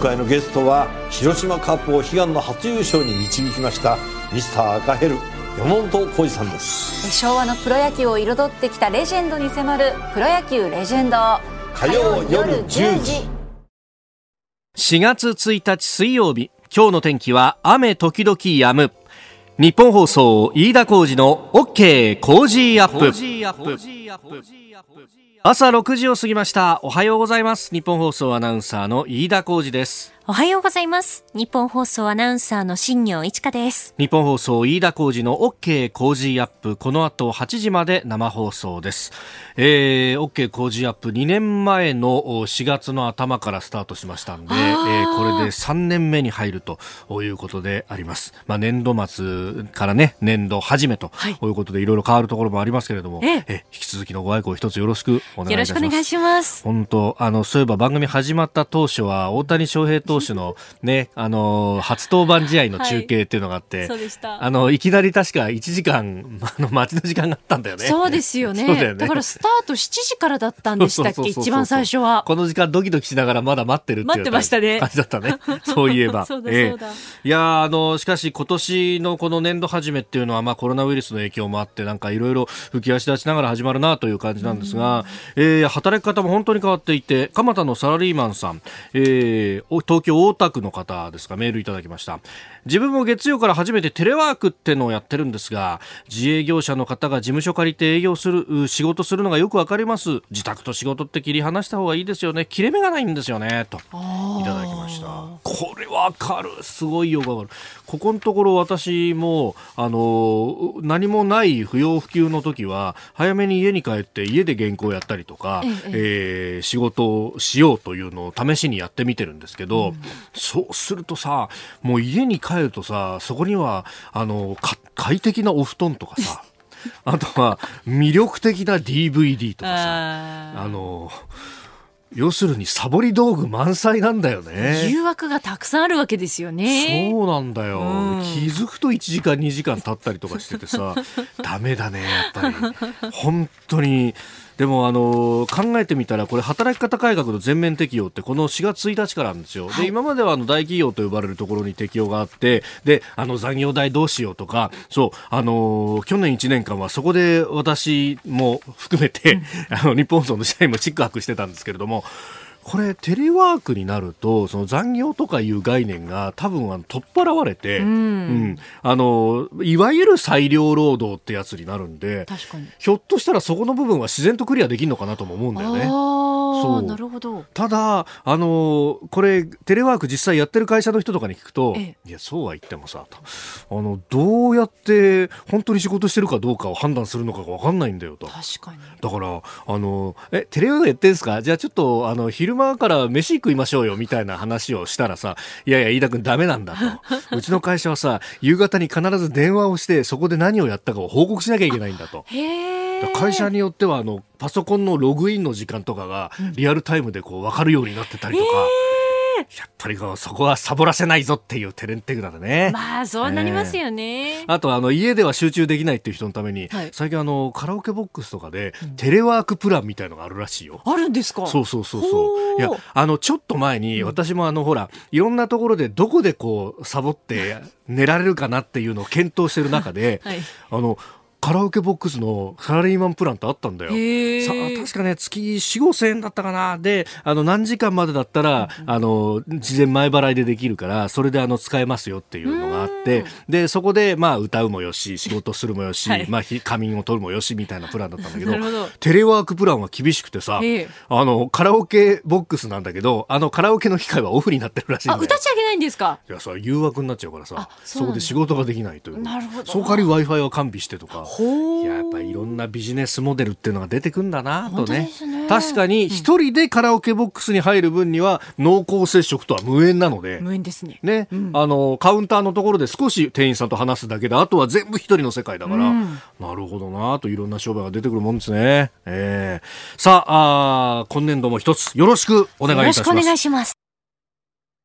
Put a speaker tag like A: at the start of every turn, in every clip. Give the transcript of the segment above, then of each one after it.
A: 回のゲストは広島カップを悲願の初優勝に導きましたミスター赤ヘル山本浩二さんです。
B: 昭和のプロ野球を彩ってきたレジェンドに迫る「プロ野球レジェンド」
A: 火曜夜10時。
C: 4月1日水曜日今日の天気は雨時々止む。日本放送飯田浩二の OK 工事アップ朝6時を過ぎました。おはようございます。日本放送アナウンサーの飯田浩二です。
D: おはようございます。日本放送アナウンサーの新業一華です。
C: 日本放送飯田浩二の OK 工事アップ。この後8時まで生放送です。えー、OK 工事アップ。2年前の4月の頭からスタートしましたんで、えー、これで3年目に入るということであります。まあ、年度末からね、年度始めとい。うことで、いろいろ変わるところもありますけれども、ええ。引き続きのご愛顧一つよろしくお願いいたします。よろしくお願いします。本当、あの、そういえば番組始まった当初は、大谷翔平投手のね、あの、初登板試合の中継っていうのがあって、はい。あの、いきなり確か1時間、あの、待ちの時間があったんだよね。
D: そうですよね。だよね。だからスタート7時からだったんでしたっけ？一番最初は。
C: この時間ドキドキしながらまだ待ってるって
D: 待ってましたね。
C: 感じだったね。そういえば。そうだそうだ。いやあの、しかし今年のこの年度始めっていうのは、まあコロナウイルスの影響もあって、なんかいろいろ浮き足立ちながら始まるなという感じなんですが、えー、働き方も本当に変わっていて、蒲田のサラリーマンさん、えー、東京大田区の方ですか、メールいただきました。自分も月曜から初めてテレワークってのをやってるんですが、自営業者の方が事務所借りて営業する、仕事するのがよくわかります。自宅と仕事って切り離した方がいいですよね。切れ目がないんですよね。と、いただきました。これわかる。すごいよくわかる。ここのところ私も、あの、何もない不要不急の時は、早めに家に帰って家で原稿やったりとか、えええー、仕事をしようというのを試しにやってみてるんですけど、うん、そうするとさ、もう家に帰るとさ、そこには、あの、快適なお布団とかさ、あとは魅力的な DVD とかさ、あの、要するにサボり道具満載なんだよね。
D: 誘惑がたくさんあるわけですよね。
C: そうなんだよ。うん、気づくと1時間2時間経ったりとかしててさ、ダメだね、やっぱり。本当に。でもあの考えてみたらこれ働き方改革の全面適用ってこの4月1日からなんですよ。はい、で今まではあの大企業と呼ばれるところに適用があってであの残業代どうしようとかそうあの去年1年間はそこで私も含めて、うん、あの日本放送の社員もチックハクしてたんですけれども。これテレワークになるとその残業とかいう概念が多分あの取っ払われて、うん、うん、あのいわゆる裁量労働ってやつになるんでひょっとしたらそこの部分は自然とクリアできるのかなとも思うんだよね。
D: そう。なるほど。
C: ただあのこれテレワーク実際やってる会社の人とかに聞くと、いやそうは言ってもさと。あのどうやって本当に仕事してるかどうかを判断するのかが分かんないんだよと。
D: 確かに。
C: だからあのえテレワークやってんですか？じゃあちょっとあの昼間から飯食いましょうよみたいな話をしたらさいやいや飯田君ダメなんだと うちの会社はさ夕方に必ず電話をしてそこで何をやったかを報告しなきゃいけないんだと。会社によってはあのパソコンのログインの時間とかがリアルタイムでこう分かるようになってたりとか。やっぱりこうそこはサボらせないぞっていうテレンテグだね。
D: まあそうなりますよね。
C: えー、あとあの家では集中できないっていう人のために、はい、最近あのカラオケボックスとかでテレワークプランみたいのがあるらしいよ。
D: あるんですか？
C: そうそうそうそう。いやあのちょっと前に私もあのほらいろんなところでどこでこうサボって寝られるかなっていうのを検討してる中で、はい、あのカラオケボックスのサラリーマンプランってあったんだよ。さ確かね、月4、5千円だったかな。で、あの、何時間までだったら、あの、事前前払いでできるから、それであの、使えますよっていうのがあって、で、そこで、まあ、歌うもよし、仕事するもよし、はい、まあ、仮眠を取るもよし、みたいなプランだったんだけど、どテレワークプランは厳しくてさ、あの、カラオケボックスなんだけど、あの、カラオケの機械はオフになってるらしいんだ
D: よ。あ、歌っちゃいけないんですか？
C: いや、さ、誘惑になっちゃうからさ、そこで仕事ができないという。なるほど。そこから Wi-Fi は完備してとか。いや、ぱいろんなビジネスモデルっていうのが出てくんだなとね、ね、確かに一人でカラオケボックスに入る分には濃厚接触とは無縁なので。
D: 無縁ですね。
C: ね、うん、あのカウンターのところで少し店員さんと話すだけであとは全部一人の世界だから、うん、なるほどなといろんな商売が出てくるもんですね、えー、さああ今年度も一つよろしくお願いいたします。よろしくお願いします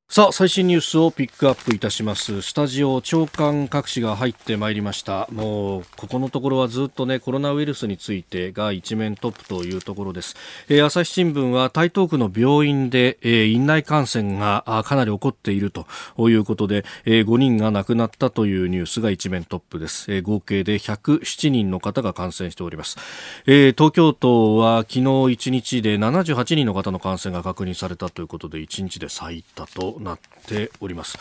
C: さあ最新ニュースをピックアップいたします。スタジオ長官各紙が入ってまいりました。もうここのところはずっとねコロナウイルスについてが一面トップというところです、えー、朝日新聞は台東区の病院で、えー、院内感染がかなり起こっているということで、えー、5人が亡くなったというニュースが一面トップです、えー、合計で107人の方が感染しております、えー、東京都は昨日1日で78人の方の感染が確認されたということで1日で最多と。なっております。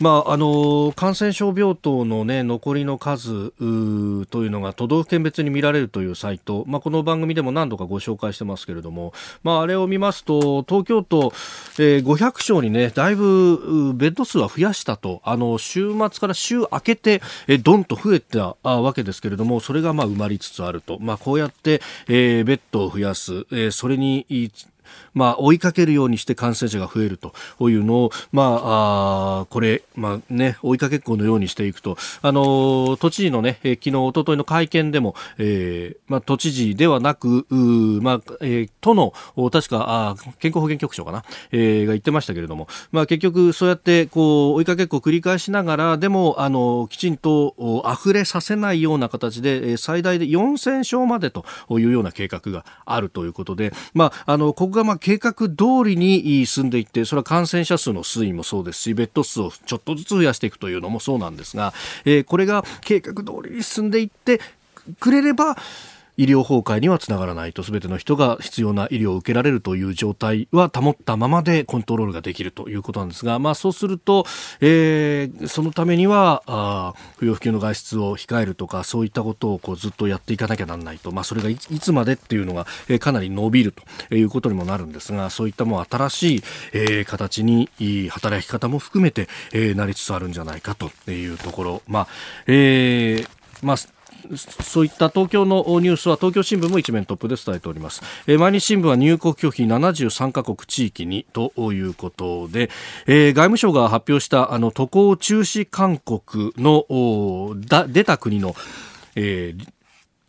C: まあ、あの感染症病棟の、ね、残りの数というのが都道府県別に見られるというサイト、まあ、この番組でも何度かご紹介してますけれども、まあ、あれを見ますと東京都、えー、500床に、ね、だいぶベッド数は増やしたと。あの週末から週明けて、えー、どんと増えたわけですけれどもそれがまあ埋まりつつあると、まあ、こうやって、えー、ベッドを増やす、えー、それにまあ、追いかけるようにして感染者が増えると。いうのを、まあ、あこれ、まあね、追いかけっこのようにしていくと、あの都知事のね、昨日、おとといの会見でも、えーまあ、都知事ではなく、まあえー、都の、確かあ健康保険局長かな、えー、が言ってましたけれども、まあ、結局、そうやってこう追いかけっこを繰り返しながら、でも、あのきちんと溢れさせないような形で、最大で4000床までというような計画があるということで、まあ、あのここがまあ計画通りに進んでいってそれは感染者数の推移もそうですしベッド数をちょっとずつ増やしていくというのもそうなんですが、えー、これが計画通りに進んでいってくれれば医療崩壊にはつながらないと全ての人が必要な医療を受けられるという状態は保ったままでコントロールができるということなんですが、まあ、そうすると、えー、そのためにはあ不要不急の外出を控えるとかそういったことをこうずっとやっていかなきゃなんないと、まあ、それがいつまでっていうのが、えー、かなり伸びるということにもなるんですがそういったもう新しい、えー、形に働き方も含めて、えー、なりつつあるんじゃないかというところ。まあえーまあそういった東京のニュースは東京新聞も一面トップで伝えております、えー、毎日新聞は入国拒否73カ国地域にということで、えー、外務省が発表したあの渡航中止勧告の出た国のえー、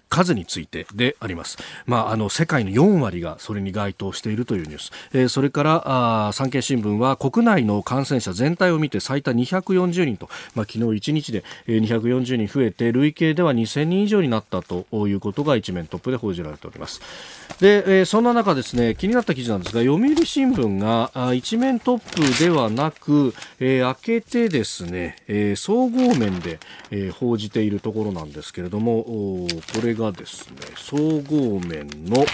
C: 数についてであります。まあ、あの世界の4割がそれに該当しているというニュース、えー、それからあ産経新聞は国内の感染者全体を見て最多240人と、まあ、昨日1日で240人増えて累計では2000人以上になったということが一面トップで報じられております。で、えー、そんな中ですね気になった記事なんですが読売新聞があ一面トップではなく、えー、開けてですね、えー、総合面で、えー、報じているところなんですけれどもこれがですね総合面の、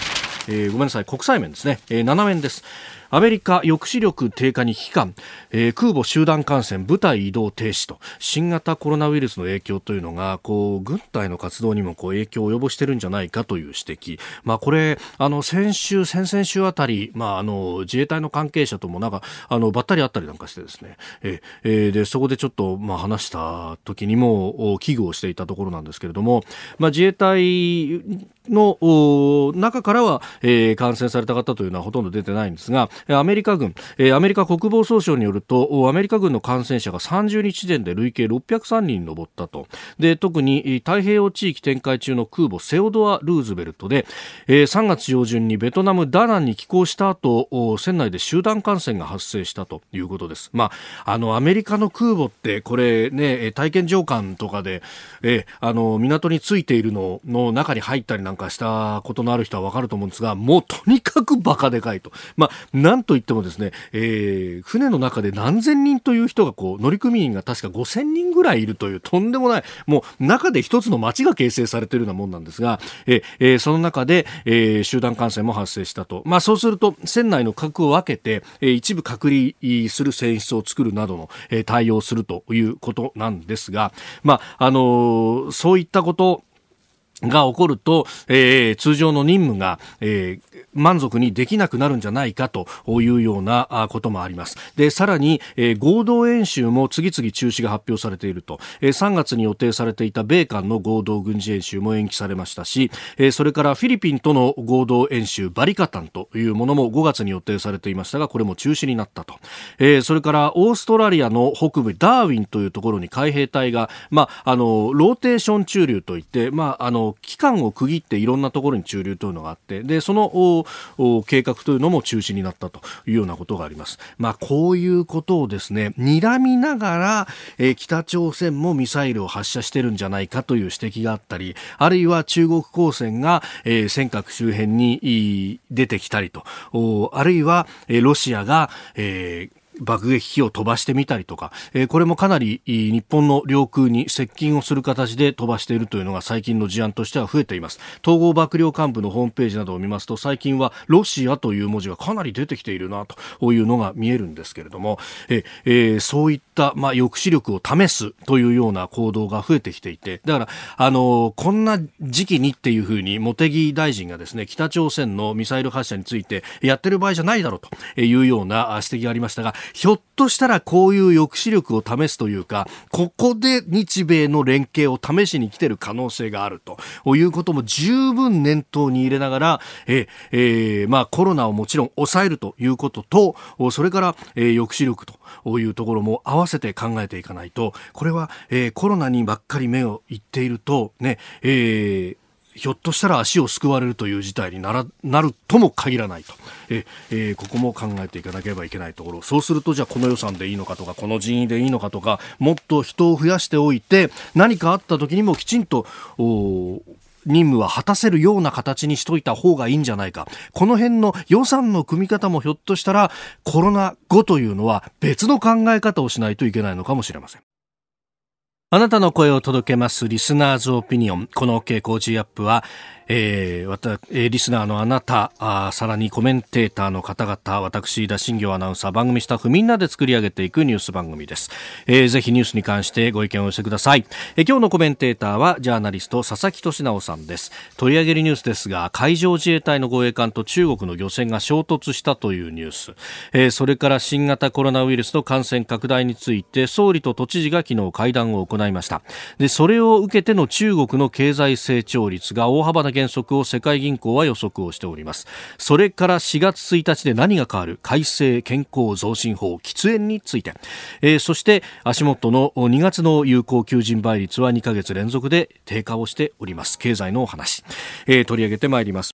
C: えー、ごめんなさい国際面ですね、えー、7面です。アメリカ抑止力低下に危機感、えー、空母集団感染部隊移動停止と。新型コロナウイルスの影響というのがこう軍隊の活動にもこう影響を及ぼしてるんじゃないかという指摘、まあ、これあの先週先々週あたり、まあ、あの自衛隊の関係者ともなんかあのばったり会ったりなんかしてですね、ええー、でそこでちょっと、まあ、話した時にも危惧をしていたところなんですけれども、まあ、自衛隊の中からは、えー、感染された方というのはほとんど出てないんですが、アメリカ軍、アメリカ国防総省によると、アメリカ軍の感染者が30日時点で累計603人に上ったと。で、特に太平洋地域展開中の空母セオドア・ルーズベルトで、3月上旬にベトナム・ダナンに寄港した後、船内で集団感染が発生したということです。まあ、あの、アメリカの空母って、これね、体験上艦とかで、え、あの、港についているのの中に入ったりなんかしたことのある人はわかると思うんですが、もうとにかくバカでかいと。まあ、なんといってもですね、えー、船の中で何千人という人がこう、乗組員が確か5000人ぐらいいるというとんでもない、もう中で一つの街が形成されているようなもんなんですが、えー、その中で、えー、集団感染も発生したと。まあ、そうすると、船内の核を分けて、えー、一部隔離する船室を作るなどの、えー、対応するということなんですが、まあ、あのー、そういったことが起こると、えー、通常の任務が、えー、満足にできなくなるんじゃないかというようなこともあります。で、さらに、えー、合同演習も次々中止が発表されていると、えー、3月に予定されていた米韓の合同軍事演習も延期されましたし、えー、それからフィリピンとの合同演習バリカタンというものも5月に予定されていましたが、これも中止になったと。えー、それからオーストラリアの北部ダーウィンというところに海兵隊が、まあ、あの、ローテーション駐留といって、まあ、あの、の期間を区切っていろんなところに駐留というのがあってでその計画というのも中止になったというようなことがあります。まあ、こういうことをですね睨みながら、えー、北朝鮮もミサイルを発射してるんじゃないかという指摘があったりあるいは中国公船が、えー、尖閣周辺に出てきたりとあるいは、えー、ロシアが、えー爆撃機を飛ばしてみたりとか、えー、これもかなり日本の領空に接近をする形で飛ばしているというのが最近の事案としては増えています。統合幕僚幹部のホームページなどを見ますと最近はロシアという文字がかなり出てきているなというのが見えるんですけれども、ええー、そういった、まあ、抑止力を試すというような行動が増えてきていてだからあのこんな時期にっていうふうに茂木大臣がですね北朝鮮のミサイル発射についてやってる場合じゃないだろうというような指摘がありましたがひょっとしたらこういう抑止力を試すというか、ここで日米の連携を試しに来てる可能性があると。いうことも十分念頭に入れながら、ええー、まあコロナをもちろん抑えるということと、それから、えー、抑止力というところも合わせて考えていかないと、これは、えー、コロナにばっかり目をいっていると、ね、えー、ひょっとしたら足をすくわれるという事態にならなるとも限らないとえ、えー、ここも考えていかなければいけないところそうするとじゃあこの予算でいいのかとかこの人員でいいのかとかもっと人を増やしておいて何かあった時にもきちんと任務は果たせるような形にしといた方がいいんじゃないか。この辺の予算の組み方もひょっとしたらコロナ後というのは別の考え方をしないといけないのかもしれません。あなたの声を届けますリスナーズオピニオン。この傾向 G アップはえー、わた、えー、リスナーのあなたあ、さらにコメンテーターの方々、私、田新行アナウンサー、番組スタッフみんなで作り上げていくニュース番組です。えー、ぜひニュースに関してご意見をお寄せください。えー、今日のコメンテーターは、ジャーナリスト、佐々木俊直さんです。取り上げるニュースですが、海上自衛隊の護衛艦と中国の漁船が衝突したというニュース。えー、それから新型コロナウイルスの感染拡大について、総理と都知事が昨日会談を行いました。で、それを受けての中国の経済成長率が大幅な減速を世界銀行は予測をしております。それから4月1日で何が変わる？改正健康増進法喫煙について、えー、そして足元の2月の有効求人倍率は2ヶ月連続で低下をしております。経済のお話、えー、取り上げてまいります。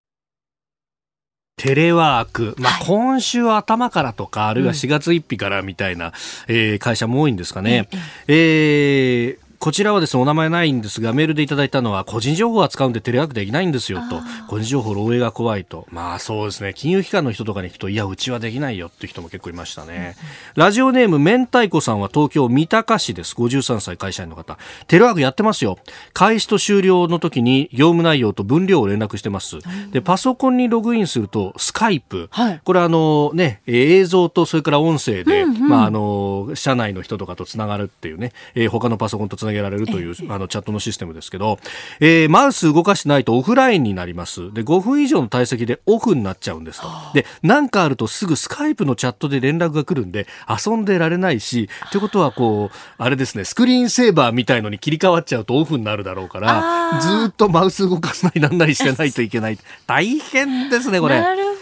C: テレワーク、まあ、今週頭からとか、あるいは4月1日からみたいな、うん、えー、会社も多いんですかね。うん、えー、こちらはですね、お名前ないんですが、メールでいただいたのは、個人情報を扱うんでテレワークできないんですよと、個人情報漏洩が怖いと。まあそうですね、金融機関の人とかに行くと、いや、うちはできないよって人も結構いましたね。うん、ラジオネーム、明太子さんは東京三鷹市です。53歳会社員の方。テレワークやってますよ。開始と終了の時に業務内容と分量を連絡してます。で、パソコンにログインすると、スカイプ。はい、これあのね、映像とそれから音声で、うんうん、まああの、社内の人とかとつながるっていうね、えー、他のパソコンとつなげられるというあのチャットのシステムですけど、えー、マウス動かしてないとオフラインになります。で、5分以上の体積でオフになっちゃうんですと。で、なんかあるとすぐスカイプのチャットで連絡が来るんで、遊んでられないし、ということはこう、あれですね、スクリーンセーバーみたいのに切り替わっちゃうとオフになるだろうから、ずっとマウス動かすなりなんなりしてないといけない。大変ですね、これ。
D: なる。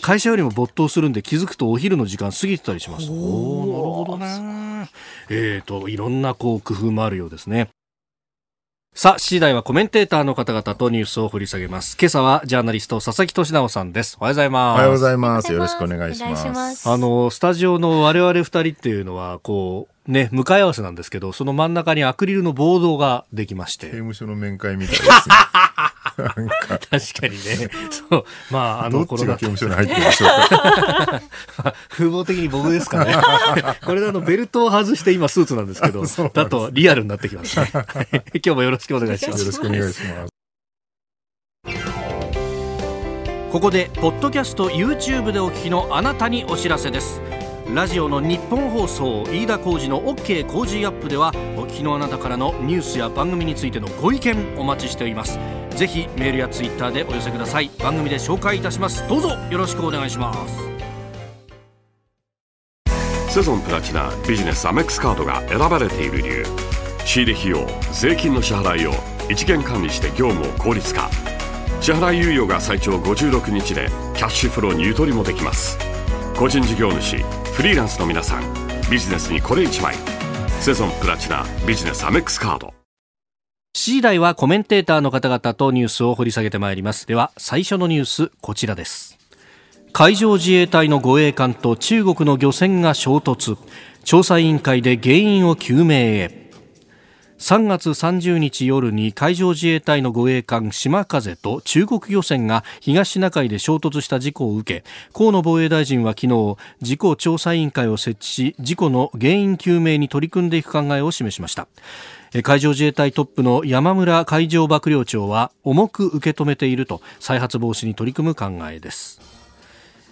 C: 会社よりも没頭するんで気づくとお昼の時間過ぎてたりします。おおなるほどね。えっ、ー、と、いろんなこう工夫もあるようですね。さあ、7時台はコメンテーターの方々とニュースを掘り下げます。今朝はジャーナリスト佐々木俊直さんです。おはようございます。
E: おはようございます。よろしくお願いします。
C: あの、スタジオの我々二人っていうのは、こう、ね、向かい合わせなんですけど、その真ん中にアクリルのボードができまして。
E: 刑務所の面会みたいですね。
C: 確かにね。そう。まあ、あの、
E: この刑務所に入ってるでしょうか。
C: 風貌的に僕ですかね。これであの、ベルトを外して今スーツなんですけど、だとリアルになってきますね。今日もよろしくお願いします。
E: よろしくお願いします。
C: ここで、ポッドキャスト YouTube でお聞きのあなたにお知らせです。ラジオの日本放送飯田浩司の OK 工事アップではお聞きのあなたからのニュースや番組についてのご意見お待ちしておりますぜひメールやツイッターでお寄せください。番組で紹介いたします。どうぞよろしくお願いします。
F: セゾンプラチナビジネスアメックスカードが選ばれている理由。仕入れ費用税金の支払いを一元管理して業務を効率化。支払い猶予が最長56日でキャッシュフローにゆとりもできます。個人事業主フリーランスの皆さんビジネスにこれ1枚。セゾンプラチナビジネスアメックスカード。
C: 7時台はコメンテーターの方々とニュースを掘り下げてまいります。では最初のニュースこちらです。海上自衛隊の護衛艦と中国の漁船が衝突。調査委員会で原因を究明へ。3月30日夜に海上自衛隊の護衛艦島風と中国漁船が東シナ海で衝突した事故を受け河野防衛大臣は昨日事故調査委員会を設置し事故の原因究明に取り組んでいく考えを示しました。海上自衛隊トップの山村海上幕僚長は重く受け止めていると再発防止に取り組む考えです。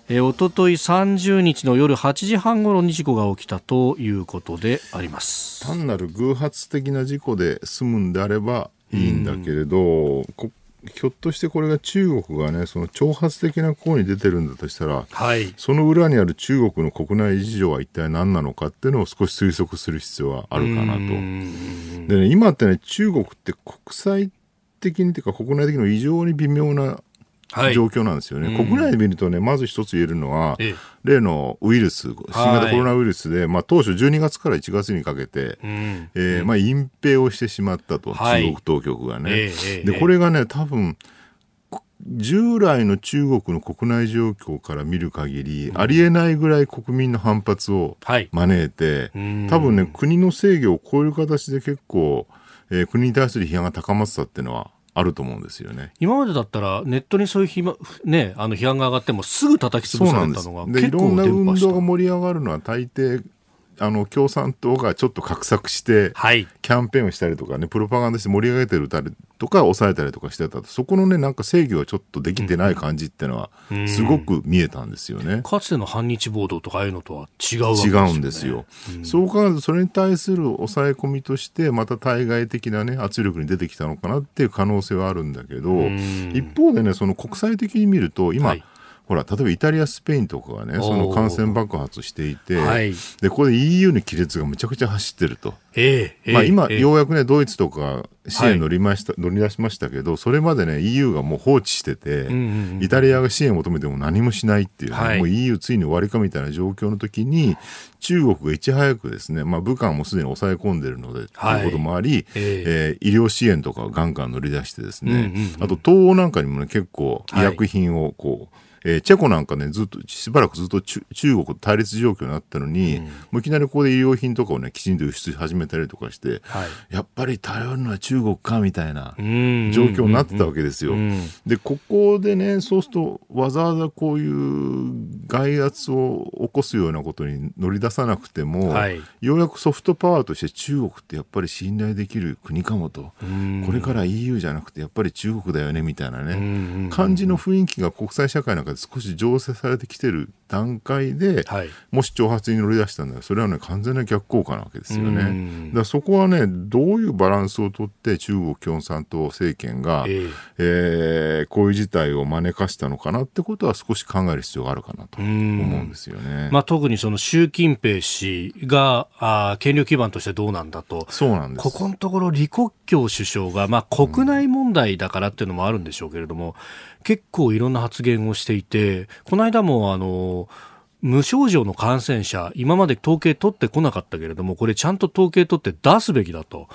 C: えおととい30日の夜8時半ごろに事故が起きたということであります。
E: 単なる偶発的な事故で済むんであればいいんだけれど、ひょっとしてこれが中国がねその挑発的な行為に出てるんだとしたら、
C: はい、
E: その裏にある中国の国内事情は一体何なのかっていうのを少し推測する必要はあるかなと。でね今ってね中国って国際的にというか国内的にも異常に微妙な状況なんですよね、はい、国内で見るとね、まず一つ言えるのは、ええ、例のウイルス、新型コロナウイルスで、はい、まあ、当初12月から1月にかけて、うん、えー、まあ、隠蔽をしてしまったと、中国当局がね。え、で、これがね、多分従来の中国の国内状況から見る限り、うん、ありえないぐらい国民の反発を招いて、はい、多分ね、国の制御をこういう形で結構、えー、国に対する批判が高まってたっていうのは、あると思うんですよね。
C: 今までだったらネットにそういうひ、まね、あの批判が上がってもすぐ叩き潰されたのが
E: でいろんな運動が盛り上がるのは大抵あの共産党がちょっと画策して、はい、キャンペーンをしたりとかねプロパガンダして盛り上げてるたりとか抑えたりとかしてたそこのねなんか制御がちょっとできてない感じっていうのはすごく見えたんですよね、
C: かつての反日暴動とかああいうのとは違うわけ
E: ですよ、ね、違うんですよ、うん、そう考えるとそれに対する抑え込みとしてまた対外的なね圧力に出てきたのかなっていう可能性はあるんだけど一方でねその国際的に見ると今、はいほら例えばイタリア、スペインとかがねその感染爆発していて、はい、でここで EU の亀裂がむちゃくちゃ走ってると、えー、まあ、今、えー、ようやくねドイツとか支援乗りました、はい、乗り出しましたけどそれまでね EU がもう放置してて、うんうんうん、イタリアが支援を求めても何もしないっていう、ねはい、もう EU ついに終わりかみたいな状況の時に中国がいち早くですね、まあ、武漢もすでに抑え込んでるので、とい。うこともあり、えー、えー、医療支援とかをガンガン乗り出してですね、うんうんうん、あと東欧なんかにもね結構医薬品をこう、えー、チェコなんかね、ずっと、しばらくずっと中国と対立状況になったのに、うん、もういきなりここで医療品とかをね、きちんと輸出し始めたりとかして、はい、やっぱり頼るのは中国かみたいな状況になってたわけですよ。で、ここでね、そうすると、わざわざこういう外圧を起こすようなことに乗り出さなくても、はい、ようやくソフトパワーとして中国ってやっぱり信頼できる国かもと、これから EU じゃなくてやっぱり中国だよねみたいなね、感じの雰囲気が国際社会の中で少し醸成されてきてる段階で、はい、もし挑発に乗り出したんだそれはね完全な逆効果なわけですよね。だそこはねどういうバランスをとって中国共産党政権が、えー、えー、こういう事態を招かしたのかなってことは少し考える必要があるかなと思うんですよね。
C: まあ、特にその習近平氏があ権力基盤としてどうなんだと。
E: そうなんです。
C: ここのところ李克強首相が、まあ、国内問題だからっていうのもあるんでしょうけれども、結構いろんな発言をしていて、この間もあの、無症状の感染者、今まで統計取ってこなかったけれども、これちゃんと統計取って出すべきだと。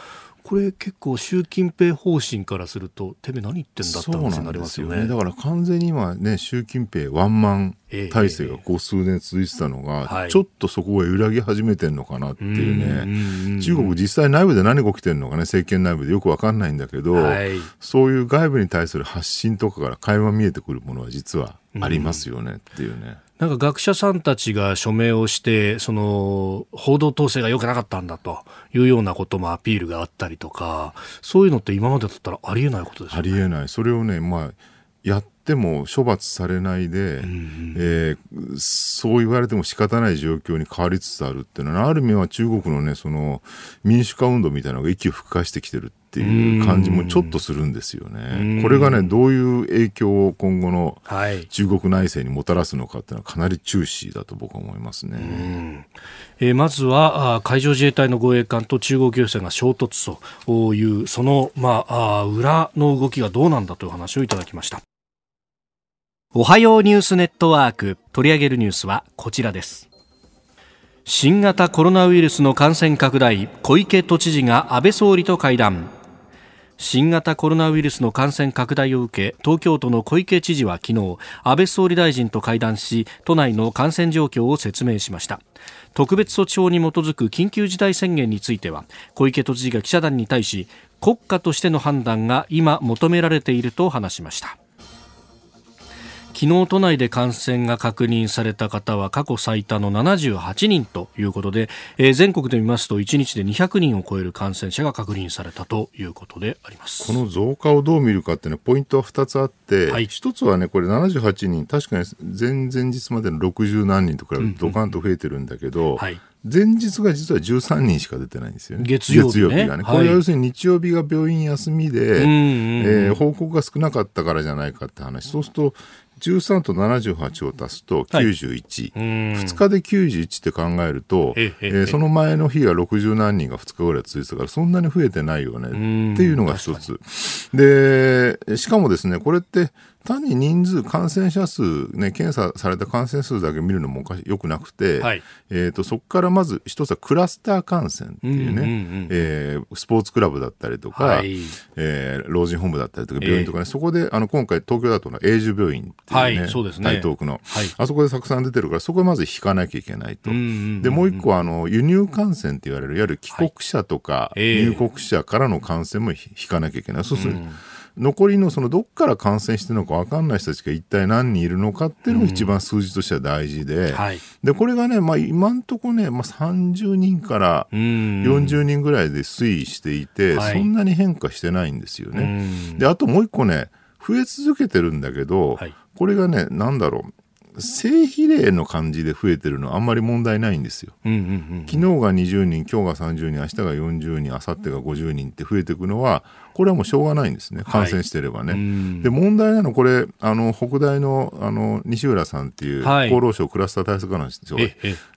C: これ結構習近平方針からするとてめえ何言ってんだって話になりますよね、
E: ね、だから完全に今ね習近平ワンマン体制がこう数年続いてたのが、ちょっとそこが揺らぎ始めてるのかなっていうね、中国実際内部で何が起きてるのかね政権内部でよく分かんないんだけど、はい、そういう外部に対する発信とかから会話見えてくるものは実はありますよねっていうね。
C: なんか学者さんたちが署名をして、その、報道統制が良くなかったんだというようなこともアピールがあったりとか、そういうのって今までだったらありえないことですよ
E: ね。ありえない。それをね、まあ、やっても処罰されないで、うん、えー、そう言われても仕方ない状況に変わりつつあるっていうのは、ある意味は中国のね、その民主化運動みたいなのが息を吹き返してきてるっていう感じもちょっとするんですよね。これがね、どういう影響を今後の中国内政にもたらすのかっていうのはかなり注視だと僕は思いますね。
C: えー、まずは海上自衛隊の護衛艦と中国漁船が衝突というその、まあ、裏の動きがどうなんだという話をいただきました。おはようニュースネットワーク取り上げるニュースはこちらです新型コロナウイルスの感染拡大小池都知事が安倍総理と会談新型コロナウイルスの感染拡大を受け東京都の小池知事は昨日安倍総理大臣と会談し都内の感染状況を説明しました。特別措置法に基づく緊急事態宣言については小池都知事が記者団に対し国家としての判断が今求められていると話しました。昨日都内で感染が確認された方は過去最多の78人ということで、えー、全国で見ますと1日で200人を超える感染者が確認されたということであります。
E: この増加をどう見るかっていうのはポイントは2つあって、はい、1つはねこれ78人確かに前々日までの60何人と比べてドカンと増えてるんだけど、うんうんはい。前日が実は13人しか出てないんですよね。
C: 月曜日、ね、
E: 月曜日がね。これは要するに日曜日が病院休みで、えー、報告が少なかったからじゃないかって話。そうすると、13と78を足すと91、はい、2日で91って考えると、えー、その前の日が60何人が2日ぐらい続いてたからそんなに増えてないよね。っていうのが一つ。でしかもですねこれって単に人数、感染者数、ね、検査された感染数だけ見るのもよくなくて、はい、えーと、そこからまず一つはクラスター感染っていうね、うんうんうん、えー、スポーツクラブだったりとか、はい、えー、老人ホームだったりとか、病院とかね、えー、そこであの今回、東京だとの永住病院っていうね、はい、そうですね。台東区の、はい、あそこでたくさん出てるから、そこはまず引かなきゃいけないと。うんうんうんうん、でもう一個はあの輸入感染って言われる、いわゆる帰国者とか入国者からの感染も引かなきゃいけない。そうする、うん残りのそのどっから感染してるのか分かんない人たちが一体何人いるのかっていうのが一番数字としては大事で、うんはい、でこれがね、まあ、今んとこね、まあ、30人から40人ぐらいで推移していて、そんなに変化してないんですよね。であともう一個ね増え続けてるんだけど、はい、これがねなんだろう。正比例の感じで増えてるのはあんまり問題ないんですよ。うんうんうん、昨日が20人、今日が30人、明日が40人、明後日が50人って増えていくのは、これはもうしょうがないんですね、感染してればね。はい、で、問題なのこれ、あの、北大の、あの、西浦さんっていう、厚労省クラスター対策官の人が、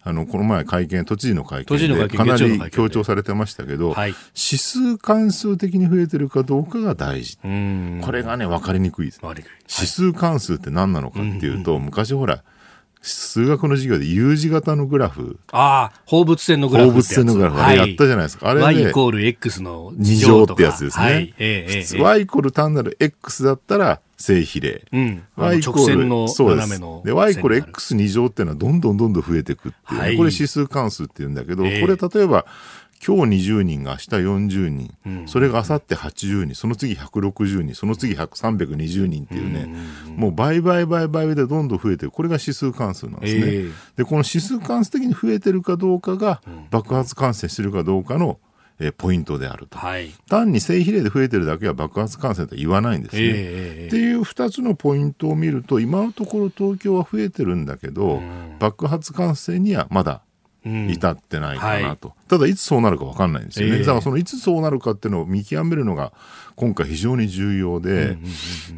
E: あの、この前会見、都知事の会見でかなり強調されてましたけど、はい、指数関数的に増えてるかどうかが大事。これがね、分かりにくいです。指数関数って何なのかっていうと、昔ほら、数学の授業で U 字型のグラフ。
C: ああ、放物線のグラフ。
E: 放物線のグラフ。あれやったじゃないですか。あれ、
C: Y イコール X の
E: 2乗ってやつですね。はい、えー、普通 Y イコール単なる X だったら正比例。うん。
C: Y イコール、の斜めの
E: で。で、Y イコール X2 乗っていうのはどんどんどんどん増えていくっていう、はい、これ指数関数っていうんだけど、えー、これ例えば、今日20人が明日40人、うん、それが明後日80人、その次160人、その次320人っていうね、うん、もう倍倍倍倍でどんどん増えてる。これが指数関数なんですね。えー、で、この指数関数的に増えてるかどうかが爆発感染してるかどうかのえー、ポイントであると、はい、単に正比例で増えてるだけは爆発感染とは言わないんですね。えー、っていう2つのポイントを見ると今のところ東京は増えてるんだけど、爆発感染にはまだ至ってないかなと、うんはい、ただいつそうなるか分かんないんですよね、えー、だからそのいつそうなるかっていうのを見極めるのが今回非常に重要で、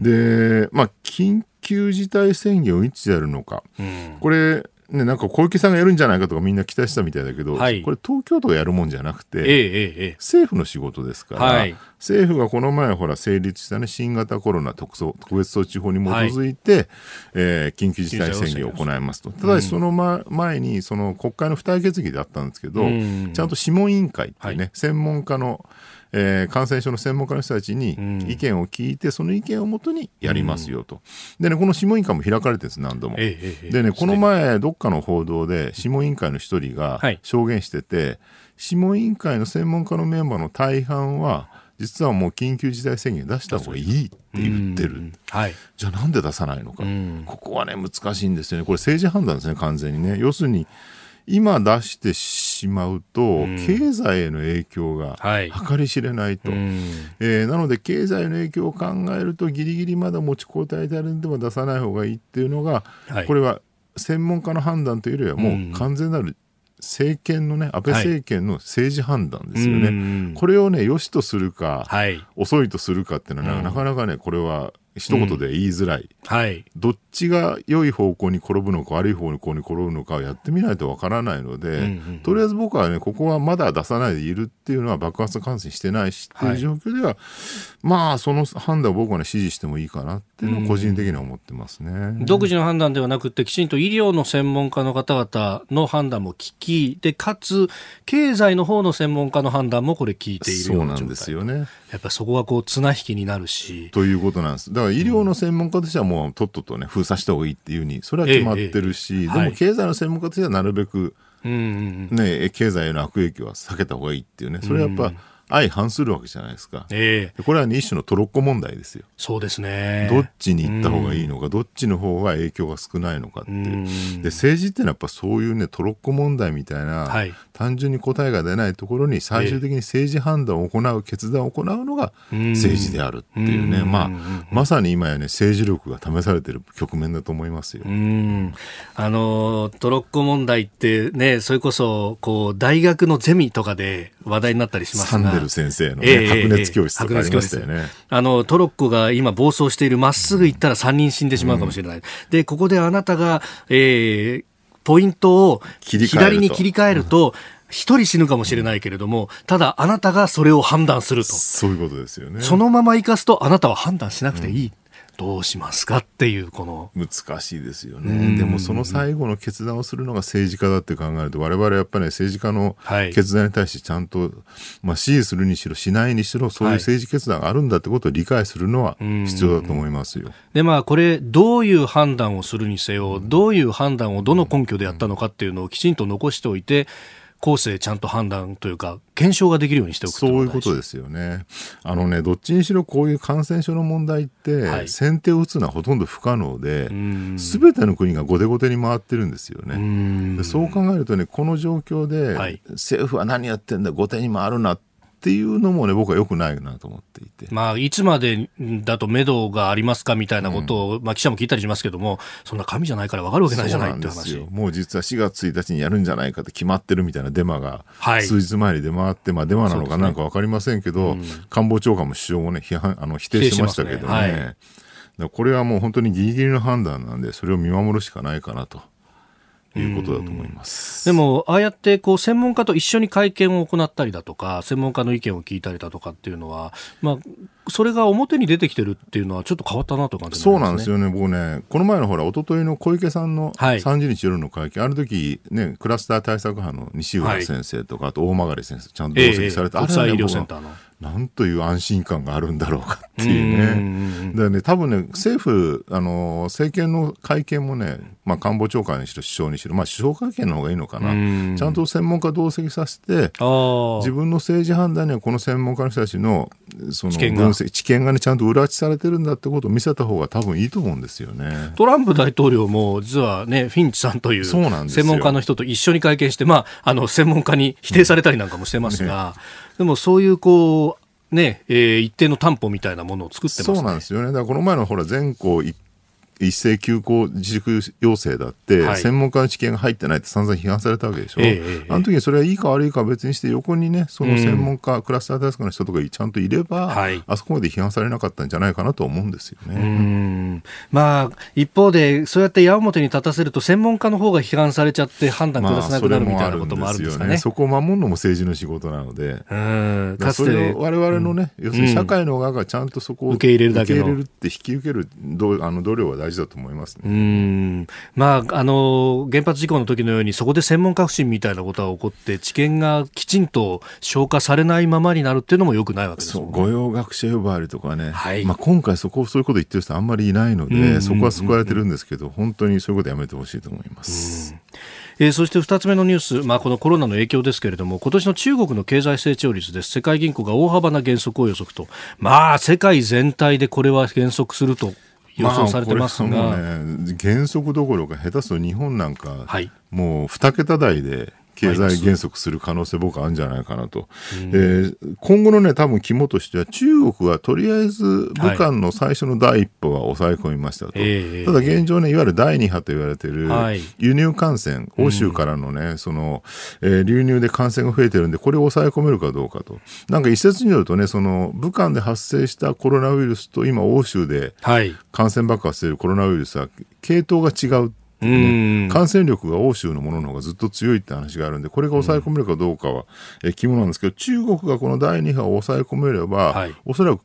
E: でまあ緊急事態宣言をいつやるのか、うん、これね、なんか小池さんがやるんじゃないかとかみんな期待したみたいだけど、はい、これ東京都がやるもんじゃなくて、えええ、政府の仕事ですから、はい、政府がこの前ほら成立したね新型コロナ特特別措置法に基づいて、はい、えー、緊急事態宣言を行いますと。ただしその、ま、前にその国会の付帯決議であったんですけど、ちゃんと諮問委員会っていうね、専門家のえー、感染症の専門家の人たちに意見を聞いて、その意見をもとにやりますよと。でね、この諮問委員会も開かれてるんです、何度も。でね、この前、どっかの報道で、諮問委員会の一人が証言してて、はい、諮問委員会の専門家のメンバーの大半は、実はもう緊急事態宣言出した方がいいって言ってる、はい、じゃあなんで出さないのか、ここはね難しいんですよね。これ政治判断ですね完全にね。要するに今出してしまうと、うん、経済への影響が計り知れないと、はい、えー、なので経済の影響を考えるとギリギリまだ持ちこたえてあるんでも出さない方がいいっていうのが、はい、これは専門家の判断というよりはもう完全なる政権のね安倍政権の政治判断ですよね、はい、これをね良しとするか、はい、遅いとするかっていうのは、なかなかねこれは一言で言いづらい、
C: はい、
E: どっちが良い方向に転ぶのか悪い方向に転ぶのかをやってみないとわからないので、うんうん、とりあえず僕はねここはまだ出さないでいるっていうのは爆発感染してないしっていう状況では、はい、まあその判断を僕はね支持してもいいかなっていうのは個人的には思ってますね、うん、
C: 独自の判断ではなくてきちんと医療の専門家の方々の判断も聞きでかつ経済の方の専門家の判断もこれ聞いているような状態。そうなんですよねやっぱりそこはこう綱引きになるし。
E: ということなんです。だから医療の専門家としてはもうとっととね封鎖した方がいいっていうふうにそれは決まってるし、えええ、でも経済の専門家としてはなるべく、はい、ね、経済への悪影響は避けた方がいいっていうね。それはやっぱ、うん相反するわけじゃないですか。えー、これは、ね、一種のトロッコ問題ですよ。
C: そうですね。
E: どっちに行った方がいいのか、どっちの方が影響が少ないのかっていう。で、政治ってのはやっぱそういうね、トロッコ問題みたいな、はい、単純に答えが出ないところに最終的に政治判断を行う、決断を行うのが政治であるっていうね、まあ、まさに今やね、政治力が試されてる局面だと思いますよ。
C: あの、トロッコ問題ってね、それこそ、こう、大学のゼミとかで話題になったりしますが、
E: デル先生の、ね、えー、白熱教室とかありましたよね。
C: あの、トロッコが今暴走している、まっすぐ行ったら3人死んでしまうかもしれない。うん、で、ここであなたが、えー、ポイントを左に切り替えると、一人死ぬかもしれないけれども、ただあなたがそれを判断すると。
E: そういうことですよね。
C: そのまま生かすとあなたは判断しなくていい。うんどうしますかっていうこの。
E: 難しいですよね、でもその最後の決断をするのが政治家だって考えると我々はやっぱり、ね、政治家の決断に対してちゃんと、まあ、支持するにしろしないにしろそういう政治決断があるんだってことを理解するのは必要だと思いますよ。
C: でまあこれどういう判断をするにせよどういう判断をどの根拠でやったのかっていうのをきちんと残しておいて構成ちゃんと判断というか検証ができるようにしておく
E: そういうことですよね。あのねどっちにしろこういう感染症の問題って、はい、先手を打つのはほとんど不可能で、すべての国が後手後手に回ってるんですよね。そう考えるとねこの状況で、はい、政府は何やってんだ後手に回るなっっていうのもね、僕はよくないなと思っていて。
C: まあ、いつまでだと目処がありますかみたいなことを、うん、まあ、記者も聞いたりしますけども、そんな紙じゃないから分かるわけないじゃないって話。
E: もう実は4月1日にやるんじゃないかって決まってるみたいなデマが、数日前に出回って、まあ、デマなのかなんか分かりませんけど、ねうん、官房長官も首相もね、批判、あの、否定しましたけどね。ねこれはもう本当にギリギリの判断なんで、それを見守るしかないかなと。いうことだと思います。
C: でも、ああやってこう専門家と一緒に会見を行ったりだとか、専門家の意見を聞いたりだとかっていうのは、まあ、それが表に出てきてるっていうのは、ちょっと変わったなと感じ、
E: ね、そうなんですよね、僕ね、この前のほら、一昨日の小池さんの30日夜の会見、はい、あの時ね、クラスター対策班の西浦先生とか、あと大曲先生、ちゃんと同席されて、え
C: ー、国際医療センターの。
E: なんという安心感があるんだろうかっていうね。でね、多分ね、政府、あの、政権の会見もね、まあ、官房長官にしろ首相にしろ、まあ、首相会見の方がいいのかな。ちゃんと専門家同席させて、自分の政治判断にはこの専門家の人たちの、その分析、知見がね、ちゃんと裏打ちされてるんだってことを見せた方が多分いいと思うんですよね。
C: トランプ大統領も、実はね、フィンチさんという、専門家の人と一緒に会見して、まあ、あの、専門家に否定されたりなんかもしてますが、ね でもそういうこう、ね、えー、一定の担保みたいなものを作ってます、ね、
E: そうなんですよね。だからこの前のほら全校一一斉休校自粛要請だって、はい、専門家の知見が入ってないって散々批判されたわけでしょ、えー、あの時にそれはいいか悪いかは別にして横にねその専門家、うん、クラスター対策の人とかちゃんといれば、はい、あそこまで批判されなかったんじゃないかなと思うんですよね。
C: まあ一方でそうやって矢面に立たせると専門家の方が批判されちゃって判断下せなくなるみたいなこともあるんですかね。まあ、
E: そこを守るのも政治の仕事なので、うん。かつて我々のね、うん、要するに社会の側がちゃんとそこを受け入れるだけ受け入れるって引き受けるどあの度量は大事だと思いますね。
C: うん。まあ、あの原発事故の時のようにそこで専門家不信みたいなことが起こって知見がきちんと消化されないままになるっていうのもよくないわけです
E: もん、ね、御用学者呼ばわりとかね、はい。まあ、今回そこそういうこと言ってる人あんまりいないので、そこは救われてるんですけど本当にそういうことやめてほしいと思います。
C: えー、そして2つ目のニュース、まあ、このコロナの影響ですけれども今年の中国の経済成長率です。世界銀行が大幅な減速を予測と。まあ世界全体でこれは減速すると予想されてますが、まあ、
E: ね、減速どころか下手すると日本なんか、はい、もう2桁台で経済減速する可能性僕はあるんじゃないかなと。で今後のね、多分肝としては中国はとりあえず武漢の最初の第一歩は抑え込みましたと。はい、ただ現状ね、いわゆる第二波と言われている輸入感染、欧州からのね、その、えー、流入で感染が増えてるんで、これを抑え込めるかどうかと。なんか一説によるとね、その武漢で発生したコロナウイルスと今欧州で感染爆発しているコロナウイルスは系統が違う。ね、感染力が欧州のものの方がずっと強いって話があるんで、これが抑え込めるかどうかは、え肝なんですけど、中国がこの第2波を抑え込めれば、はい、おそらく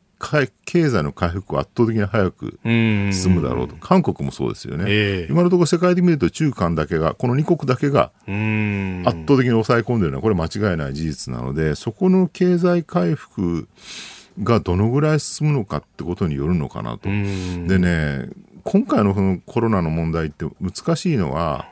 E: 経済の回復は圧倒的に早く進むだろうと、韓国もそうですよね、えー、今のところ世界的に見ると中韓だけが、この2国だけが圧倒的に抑え込んでいるのは、これ間違いない事実なので、そこの経済回復がどのぐらい進むのかってことによるのかなと。でね、今回のそのコロナの問題って難しいのは、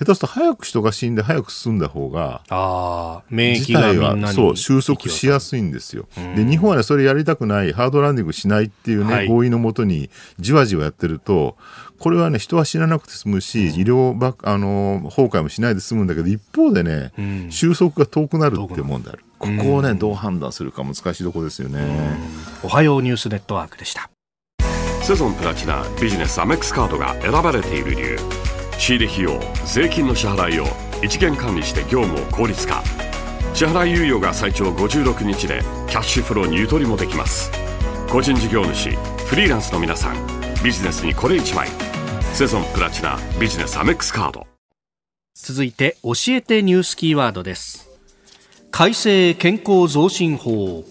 E: 下手すると早く人が死んで早く進んだ方が、
C: あ免疫が
E: そう収束しやすいんですよ。で日本はねそれやりたくないハードランディングしないっていうね、はい、合意のもとにじわじわやってるとこれはね人は死ななくて済むし、医療ばあの崩壊もしないで済むんだけど一方でね、うん、収束が遠くなるって問題ある。ここをねどう判断するか難しいところですよね。
C: おはようニュースネットワークでした。
F: セゾンプラチナビジネスアメックスカードが選ばれている理由。仕入れ費用税金の支払いを一元管理して業務を効率化。支払い猶予が最長56日でキャッシュフローにゆとりもできます。個人事業主フリーランスの皆さんビジネスにこれ一枚。セゾンプラチナビジネスアメックスカード。
C: 続いて教えてニュースキーワードです。改正健康増進法。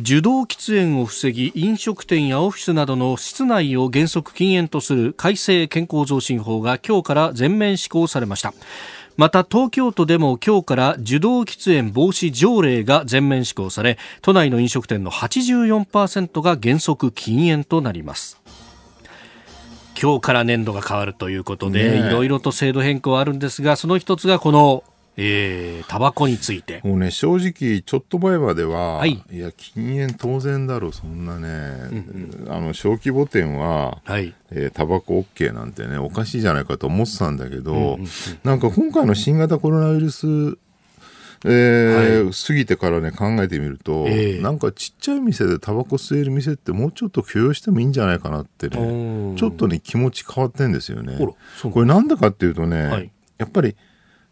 C: 受動喫煙を防ぎ飲食店やオフィスなどの室内を原則禁煙とする改正健康増進法が今日から全面施行されました。また東京都でも今日から受動喫煙防止条例が全面施行され都内の飲食店の84%が原則禁煙となります。今日から年度が変わるということで、いろいろと制度変更あるんですがその一つがこのえー、タバコについて。
E: もうね、正直、ちょっと前までは、はい、いや、禁煙当然だろう、そんなね、うんうん、あの、小規模店は、はい、えー、タバコ OK なんてね、おかしいじゃないかと思ってたんだけど、うんうんうん、なんか今回の新型コロナウイルスえー、はい、過ぎてからね考えてみると、えー、なんかちっちゃい店でタバコ吸える店ってもうちょっと許容してもいいんじゃないかなってねちょっとね気持ち変わってんですよね。これなんでかっていうとね、はい、やっぱり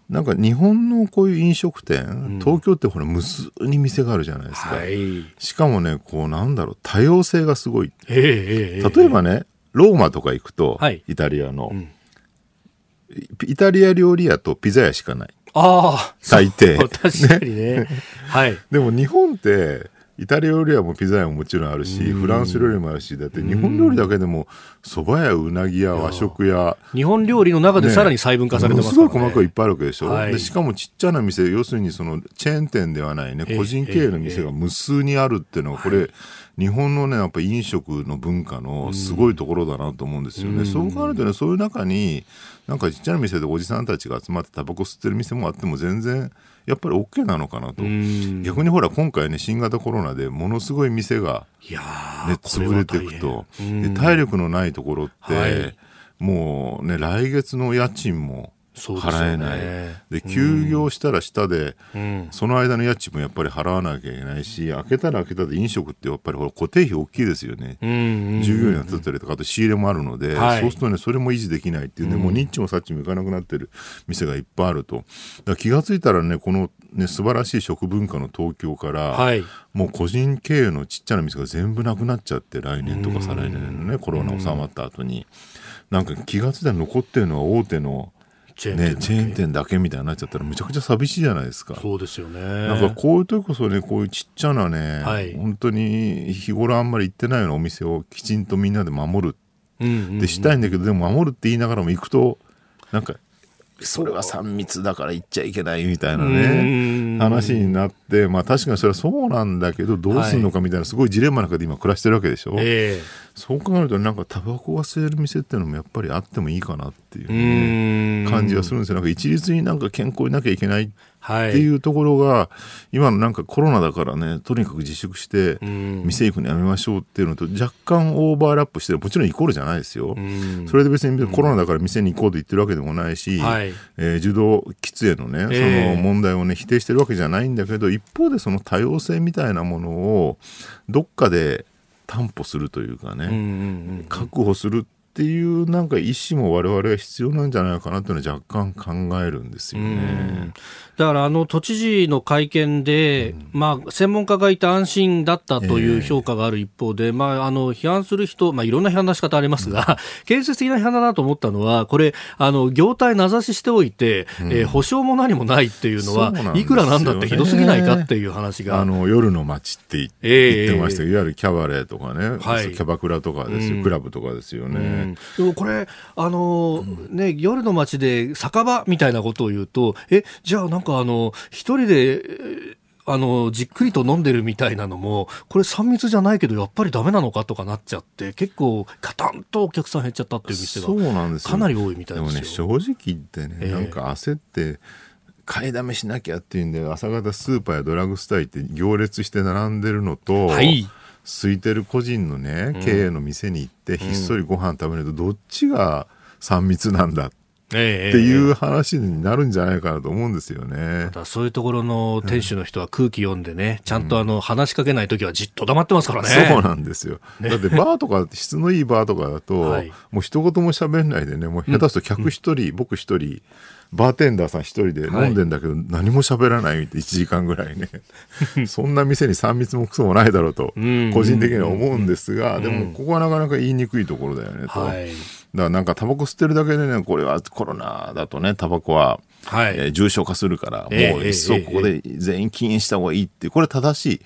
E: なんか日本のこういう飲食店、うん、東京ってほら無数に店があるじゃないですか、はい、しかもねこうなんだろう多様性がすごい、えー、例えばねローマとか行くと、はい、イタリアの、うん、イタリア料理屋とピザ屋しかない。
C: ああ。
E: 大抵。
C: 確かに ね。はい。
E: でも日本ってイタリア料理屋もピザ屋ももちろんあるし、フランス料理もあるし、だって日本料理だけでも、蕎麦屋、うなぎ屋、和食屋。
C: 日本料理の中でさらに細分化されてます
E: からね。すごい細かいいっぱいあるわけでしょ。はい、でしかもちっちゃな店、要するにそのチェーン店ではないね、個人経営の店が無数にあるっていうのは、これ、日本のね、やっぱ飲食の文化のすごいところだなと思うんですよね。うそう考えるとね、そういう中に、なんかちっちゃな店でおじさんたちが集まってタバコ吸ってる店もあっても全然、やっぱり OK なのかなと。逆にほら、今回ね、新型コロナでものすごい店が、ね、潰れていくと。で体力のないところって、はい、もうね、来月の家賃も、払えない。で、休業したら下で、うん、その間の家賃もやっぱり払わなきゃいけないし開けたら開けたで飲食ってやっぱり固定費大きいですよね、従業員がつったりとかあと仕入れもあるので、はい、そうするとねそれも維持できないっていうね、うん、もうニッチもサッチもいかなくなってる店がいっぱいあると。気が付いたらねこのね素晴らしい食文化の東京から、はい、もう個人経営のちっちゃな店が全部なくなっちゃって来年とか再来年のねコロナ収まった後に。なんか気が付いたら残ってるのは大手のチェーン店,、ね、チェーン店だけみたいになっちゃったらむちゃくちゃ寂しいじゃないですか。
C: そうですよね。
E: なんかこういう時こそねこういうちっちゃなね、はい、本当に日頃あんまり行ってないようなお店をきちんとみんなで守る、うんうんうん、でしたいんだけどでも守るって言いながらも行くとなんかそれは3密だから行っちゃいけないみたいなね話になってまあ確かにそれはそうなんだけどどうすんのかみたいなすごいジレンマの中で今暮らしてるわけでしょ？えーそう考えるとなんかタバコが吸える店っていうのもやっぱりあってもいいかなっていう、ね,、感じがするんですよ。なんか一律になんか健康になきゃいけないっていうところが、はい、今のなんかコロナだからねとにかく自粛して店行くのやめましょうっていうのと若干オーバーラップしてもちろんイコールじゃないですよ。それで別にコロナだから店に行こうと言ってるわけでもないし、はい、えー、受動喫煙のね、その問題をね否定してるわけじゃないんだけど一方でその多様性みたいなものをどっかで担保するというかね、確保するっていうなんか意思も我々は必要なんじゃないかなというのは若干考えるんですよね。
C: だからあの都知事の会見で、うん、まあ、専門家がいて安心だったという評価がある一方で、えー、まあ、あの批判する人、まあ、いろんな批判の仕方ありますが、うん、建設的な批判だなと思ったのは、これ、あの業態名指ししておいて、うん、えー、保証も何もないっていうのは、いくらなんだってひどすぎないかっていう話が。
E: あの夜の街って言ってました、えー、いわゆるキャバレーとかね、はい、キャバクラとかですよ、クラブとかですよね。
C: でもこれ、あのね、夜の街で酒場みたいなことを言うと、え、じゃあなんかあの、一人で、あの、じっくりと飲んでるみたいなのも、これ3密じゃないけど、やっぱりダメなのかとかなっちゃって、結構、カタンとお客さん減っちゃったっていう店が、そうなんですかなり多いみたいですよ。でもね、
E: 正直言ってね、なんか焦って、買いだめしなきゃっていうんで、朝方スーパーやドラッグストア行って行列して並んでるのと、はい、空いてる個人のね、経営の店に行って、ひっそりご飯食べると、どっちが3密なんだって。っていう話になるんじゃないかなと思うんですよね。
C: そういうところの店主の人は空気読んでね、ちゃんとあの話しかけないときはじっと黙ってますからね。
E: そうなんですよ。ね、だってバーとか、質のいいバーとかだと、はい、もう一言も喋んないでね、もう下手すると客一人、うん、僕一人、バーテンダーさん一人で飲んでんだけど、何も喋らないって1時間ぐらいね。そんな店に3密もクソもないだろうと個人的には思うんですが、でもここはなかなか言いにくいところだよねと。はいだからなんかタバコ吸ってるだけでね、これはコロナだとね、タバコははい、えー、重症化するから、もう一層ここで全員禁煙した方がいいっていう、これ正しい。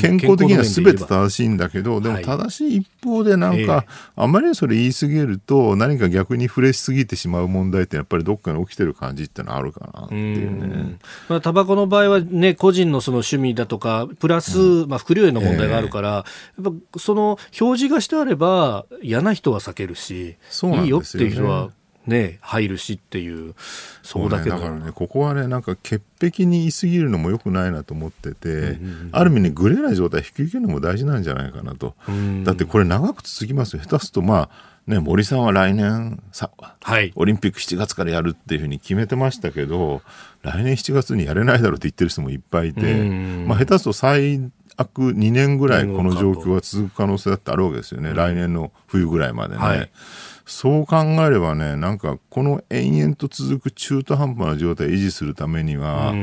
E: 健康的には全て正しいんだけど、でも正しい一方でなんか、あまりそれ言い過ぎると、何か逆に触れしすぎてしまう問題ってやっぱりどっかに起きてる感じってのはあるかなっていうね。
C: まあ、タバコの場合はね、個人のその趣味だとか、プラス、うん、まあ、副流煙の問題があるから、やっぱその表示がしてあれば、嫌な人は避けるし、そういいよっていう人は、ね、入るしっていう、
E: そうだけど、ね、だからね、ここはね、なんか潔癖に言い過ぎるのもよくないなと思ってて、うんうんうん、ある意味ね、グレーな状態引き受けるのも大事なんじゃないかなと。だってこれ長く続きますよ。下手すと、まあ、ね、森さんは来年さ、はい、オリンピック7月からやるっていうふうに決めてましたけど、来年7月にやれないだろうって言ってる人もいっぱいいて、まあ、下手すと最悪2年ぐらいこの状況が続く可能性だってあるわけですよね、来年の冬ぐらいまでね。はいそう考えればね、なんかこの延々と続く中途半端な状態を維持するためには、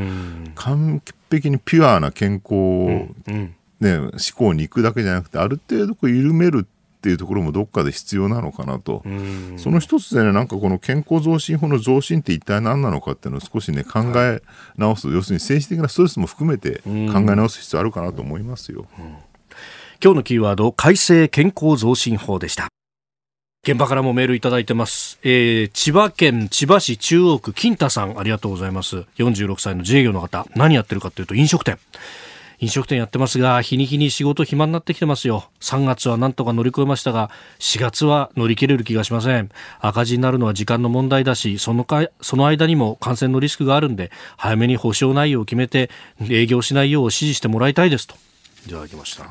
E: 完璧にピュアな健康を、ね、思考に行くだけじゃなくて、ある程度こう緩めるっていうところもどっかで必要なのかなと。その一つでね、なんかこの健康増進法の増進って一体何なのかっていうのを少しね、考え直す。要するに政治的なストレスも含めて考え直す必要あるかなと思いますよ。
C: 今日のキーワード、改正健康増進法でした。現場からもメールいただいてます。えー、千葉県千葉市中央区金太さん、ありがとうございます。46歳の自営業の方、何やってるかというと飲食店。飲食店やってますが、日に日に仕事暇になってきてますよ。3月はなんとか乗り越えましたが、4月は乗り切れる気がしません。赤字になるのは時間の問題だし、そのかその間にも感染のリスクがあるんで、早めに保証内容を決めて、営業しないよう指示してもらいたいですと。いただきました。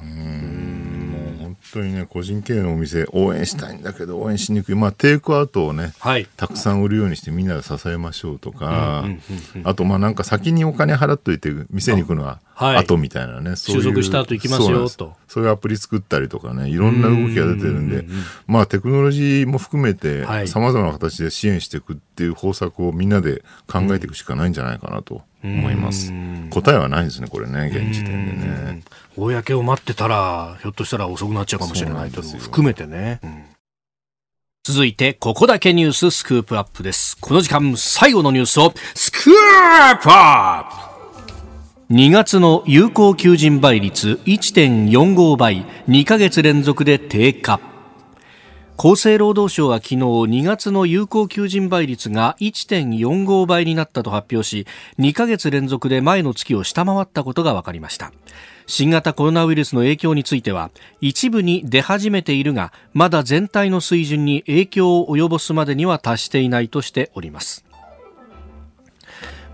E: 当にね個人経営のお店応援したいんだけど応援しにくい。まあテイクアウトをね、はい、たくさん売るようにしてみんなで支えましょうとか、あとまあなんか先にお金払っといて店に行くのは後みたいなね、
C: 収束した後行きますよと。
E: そういうアプリ作ったりとかねいろんな動きが出てるんでまあテクノロジーも含めてさまざまな形で支援していくっていう方策をみんなで考えていくしかないんじゃないかなと思います。答えはないですね、これね、現時点でね。
C: 公を待ってたら、ひょっとしたら遅くなっちゃうかもしれないと含めてね。うん続いて、ここだけニューススクープアップです。この時間、最後のニュースを、スクープアップ !2 月の有効求人倍率1.45倍、2ヶ月連続で低下。厚生労働省は昨日2月の有効求人倍率が1.45倍になったと発表し2ヶ月連続で前の月を下回ったことが分かりました。新型コロナウイルスの影響については一部に出始めているがまだ全体の水準に影響を及ぼすまでには達していないとしております。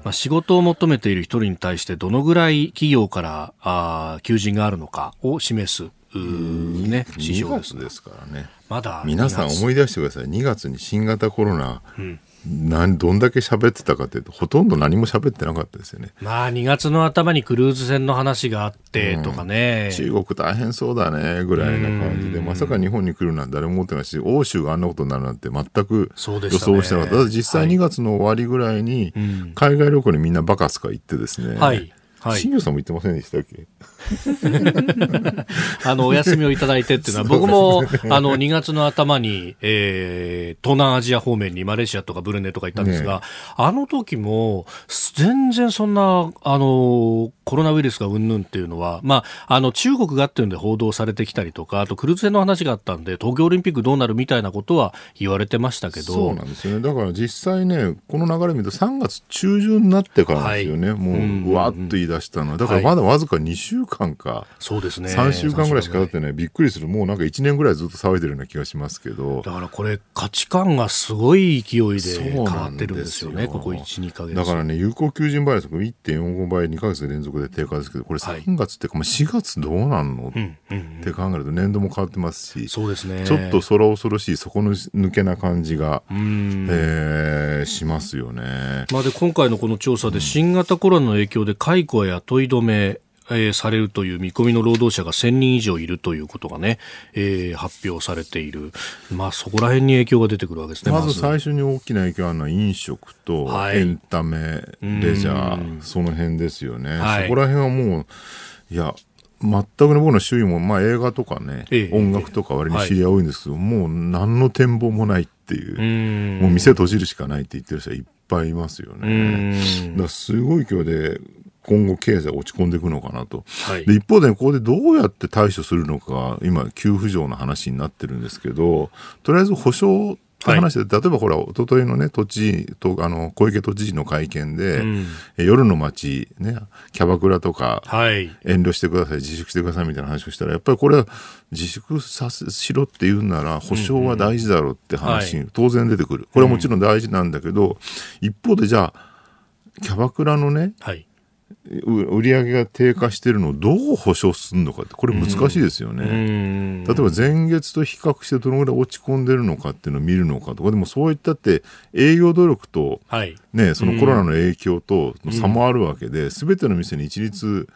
C: まあ、仕事を求めている一人に対してどのぐらい企業からあ求人があるのかを示すね、
E: 指標です。ですからね。
C: まだ
E: 皆さん思い出してください。2月に新型コロナ、うん。なんどんだけ喋ってたかというとほとんど何も喋ってなかったですよね。
C: まあ2月の頭にクルーズ船の話があってとかね、
E: うん、中国大変そうだねぐらいな感じでまさか日本に来るなんて誰も思ってないし欧州があんなことになるなんて全く予想してなかった、ね、実際2月の終わりぐらいに海外旅行にみんなバカスカ行ってですね、はい。はい、新庄さんも言ってませんでしたっけ？
C: あの、お休みをいただいてっていうのは、僕も、あの、2月の頭に、えー、東南アジア方面にマレーシアとかブルネとか行ったんですが、ね、あの時も、全然そんな、あの、コロナウイルスがうんぬんっていうのは、まあ、あの、中国がっていうんで報道されてきたりとか、あとクルーズ船の話があったんで、東京オリンピックどうなるみたいなことは言われてましたけど。
E: そうなんですよね。だから実際ね、この流れ見ると3月中旬になってからですよね。はい、もう、うわっと言い出したのは。だからまだわずか2週間か、
C: そうですね。
E: 3週間ぐらいしか経ってない。びっくりする。もうなんか1年ぐらいずっと騒いでるような気がしますけど。
C: だからこれ価値観がすごい勢いで変わってるんですよね。よここ1、2か月。
E: だからね、有効求人倍率1.45倍2か月連続で低下ですけど、これ3月っていうか、まあ、4月どうなんの、って考えると年度も変わってますし、
C: そうですね。
E: ちょっと空恐ろしい底抜けな感じが、えー、しますよね。
C: まあで、今回のこの調査で新型コロナの影響で解雇や雇い止め、えー、されるという見込みの労働者が1000人以上いるということがね、えー、発表されている。まあそこら辺に影響が出てくるわけですね。
E: まず最初に大きな影響があるのは飲食とエンタメ、はい、レジャー、その辺ですよね。はい、そこら辺はもう、いや、全くね僕の周囲も、まあ、映画とかね、ええ、音楽とか割に知り合い多いんですけど、はい、もう何の展望もないっていうもう店閉じるしかないって言ってる人はいっぱいいますよね。だからすごい勢いで今後経済落ち込んでいくのかなと、はい、で一方で、ここでどうやって対処するのか今給付状の話になってるんですけどとりあえず保証って話で、はい、例えばほら、一昨日のね、都知事と、あの、小池都知事の会見で、うん、夜の街、ね、キャバクラとか、はい、遠慮してください、自粛してくださいみたいな話をしたら、やっぱりこれは自粛させしろって言うなら、保証は大事だろうって話、に当然出てくる。これはもちろん大事なんだけど、うん、一方でじゃあ、キャバクラのね、はい売り上げが低下しているのをどう保証するのかってこれ難しいですよね。例えば前月と比較してどのぐらい落ち込んでるのかっていうのを見るのかとかでもそういったって営業努力と、ね、そのコロナの影響と差もあるわけで全ての店に一律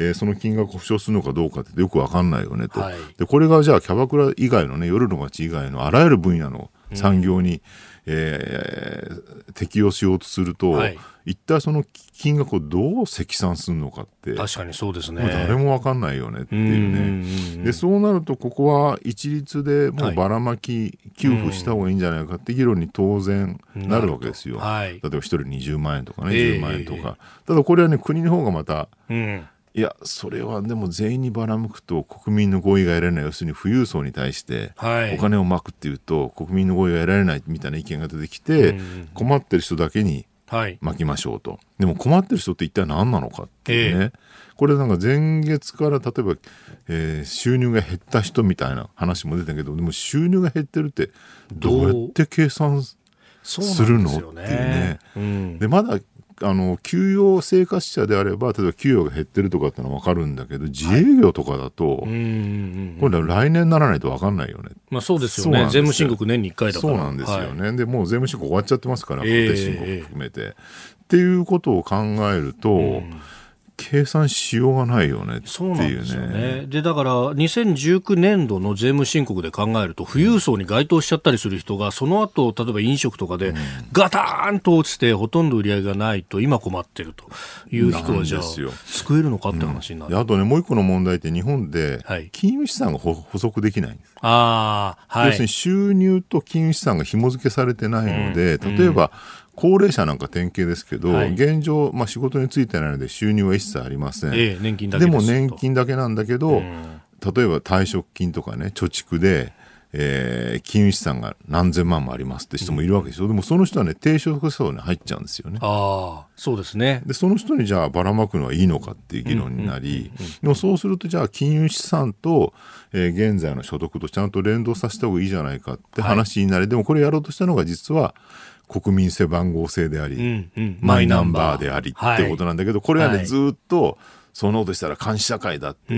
E: えー、その金額を保証するのかどうかってよく分かんないよねと、はい、でこれがじゃあキャバクラ以外のね夜の街以外のあらゆる分野の産業に、うん、えー、適用しようとすると、はい。一体その金額をどう積算するのかって
C: 確かにそうですね。
E: 誰も分かんないよねっていうね。でそうなるとここは一律でもうばらまき給付した方がいいんじゃないかって議論に当然なるわけですよ、はい、例えば一人20万円とかね10万円とか、えー、ただこれはね国の方がまた、うんいや、それはでも全員にばらまくと国民の合意が得られない、要するに富裕層に対してお金をまくっていうと、国民の合意が得られないみたいな意見が出てきて、困ってる人だけに巻きましょうと、はい、でも困ってる人って一体何なのかっていうね、えー、これなんか前月から例えば、えー、収入が減った人みたいな話も出たけどでも収入が減ってるってどう？やって計算するの、っていうね、うん、でまだあの給与生活者であれば例えば給与が減ってるとかってのは分かるんだけど自営業とかだと、はい、これ来年ならないと分かんないよね。
C: まあそうですよね。税務申告年に1回だ
E: から。そうなんですよね、はい、でもう税務申告終わっちゃってますから固定申告含めて、えー、っていうことを考えると、うん計算しようがないよねっていうね。そうね。
C: で、だから、2019年度の税務申告で考えると、富裕層に該当しちゃったりする人が、その後、例えば飲食とかで、ガターンと落ちて、ほとんど売り上げがないと、今困ってるという人は、じゃあ、救えるのかって話になる、
E: うん、あとね、もう一個の問題って、日本で、金融資産が補足できない。
C: ああ、はい。
E: 要するに収入と金融資産が紐付けされてないので、うん、例えば、高齢者なんか典型ですけど、はい、現状、まあ、仕事についてないので収入は一切ありません、え
C: 年金だ
E: けでも年金だけなんだけど、うん、例えば退職金とかね貯蓄でえー、金融資産が何千万もありますって人もいるわけですよ。でもその人はね、低所得層に入っちゃうんですよね。
C: ああ、そうですね。
E: で、その人にじゃあばらまくのはいいのかっていう議論になり、でもそうするとじゃあ金融資産と、えー、現在の所得とちゃんと連動させた方がいいじゃないかって話になり、はい、でもこれやろうとしたのが実は、国民性番号制であり、うんうん、マイナンバーでありってことなんだけど、これはね、はい、ずっと、そのことしたら監視社会だって、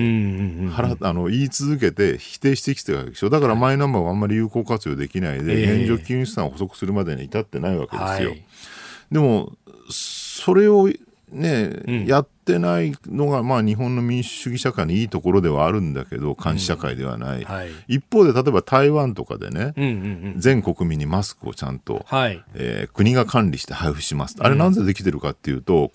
E: 腹あの言い続けて否定してきてるわけでしょ。だからマイナンバーはあんまり有効活用できないで、現状金融資産を補足するまでに至ってないわけですよ。でもそれをね、うん、やってないのが、まあ、日本の民主主義社会のいいところではあるんだけど監視社会ではない、うんはい、一方で例えば台湾とかでね、うん。うんうん、全国民にマスクをちゃんと、はい、えー、国が管理して配布します。あれなぜできてるかっていうと、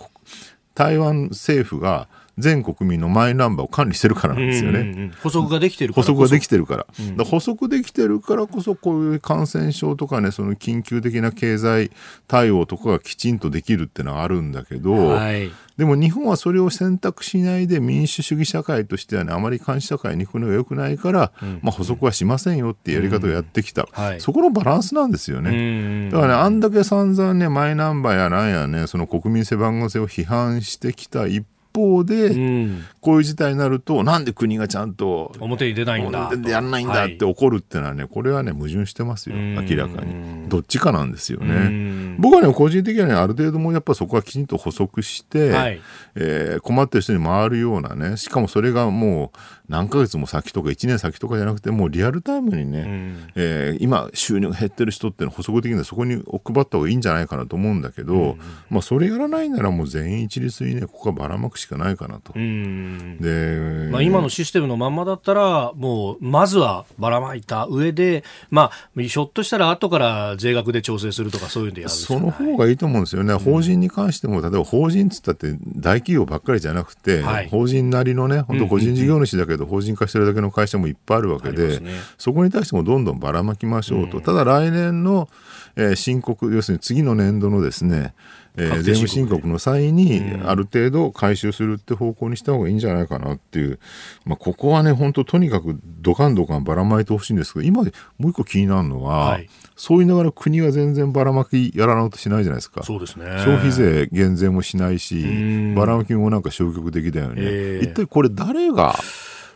E: 台湾政府が全国民のマイナンバーを管理してるからなんですよね。うんうんうん、
C: 補足ができてる
E: から補足ができてるから。うん、から補足できてるからこそ、こういう感染症とかね、その緊急的な経済対応とかがきちんとできるっていうのはあるんだけど、はい、でも日本はそれを選択しないで民主主義社会としてはね、あまり監視社会に行くのが良くないから、うん、まあ補足はしませんよってやり方をやってきた。うんはい、そこのバランスなんですよね。だからね、あんだけ散々ね、マイナンバーやなんやね、その国民背番号制を批判してきた一方で、うん、こういう事態になると、なんで国がちゃんと
C: 表に出ないんだ
E: やらないんだって怒るっていうのはね、これはね、矛盾してますよ、明らかに。どっちかなんですよね。僕はね、個人的にはね、ある程度もやっぱそこはきちんと補足して、はい、えー、困ってる人に回るようなね、しかもそれがもう、何ヶ月も先とか1年先とかじゃなくてもうリアルタイムにね、うん、えー、今収入が減ってる人っていうのは補足的にそこに配った方がいいんじゃないかなと思うんだけど、うん、まあそれやらないならもう全員一律にねここはばらまくしかないかなと。うん、
C: で、まあ、今のシステムのまんまだったらもうまずはばらまいた上で、まあ、ひょっとしたら後から税額で調整するとかそういうんでやる
E: その方がいいと思うんですよね。法人に関しても例えば法人っつったって大企業ばっかりじゃなくて、はい、法人なりのね本当個人事業主だけど法人化してるだけの会社もいっぱいあるわけで、ね、そこに対してもどんどんばらまきましょうと、うん、ただ来年の、えー、申告要するに次の年度のですねえー、税務申告の際にある程度回収するって方向にした方がいいんじゃないかなっていう、まあ、ここはね本当とにかくドカンドカンばらまいてほしいんですけど今もう一個気になるのは、はい、そう言いながら国は全然ばらまきやらなとしないじゃないですか。
C: そうですね。
E: 消費税減税もしないしばらまきもなんか消極的だよね、えー、一体これ誰が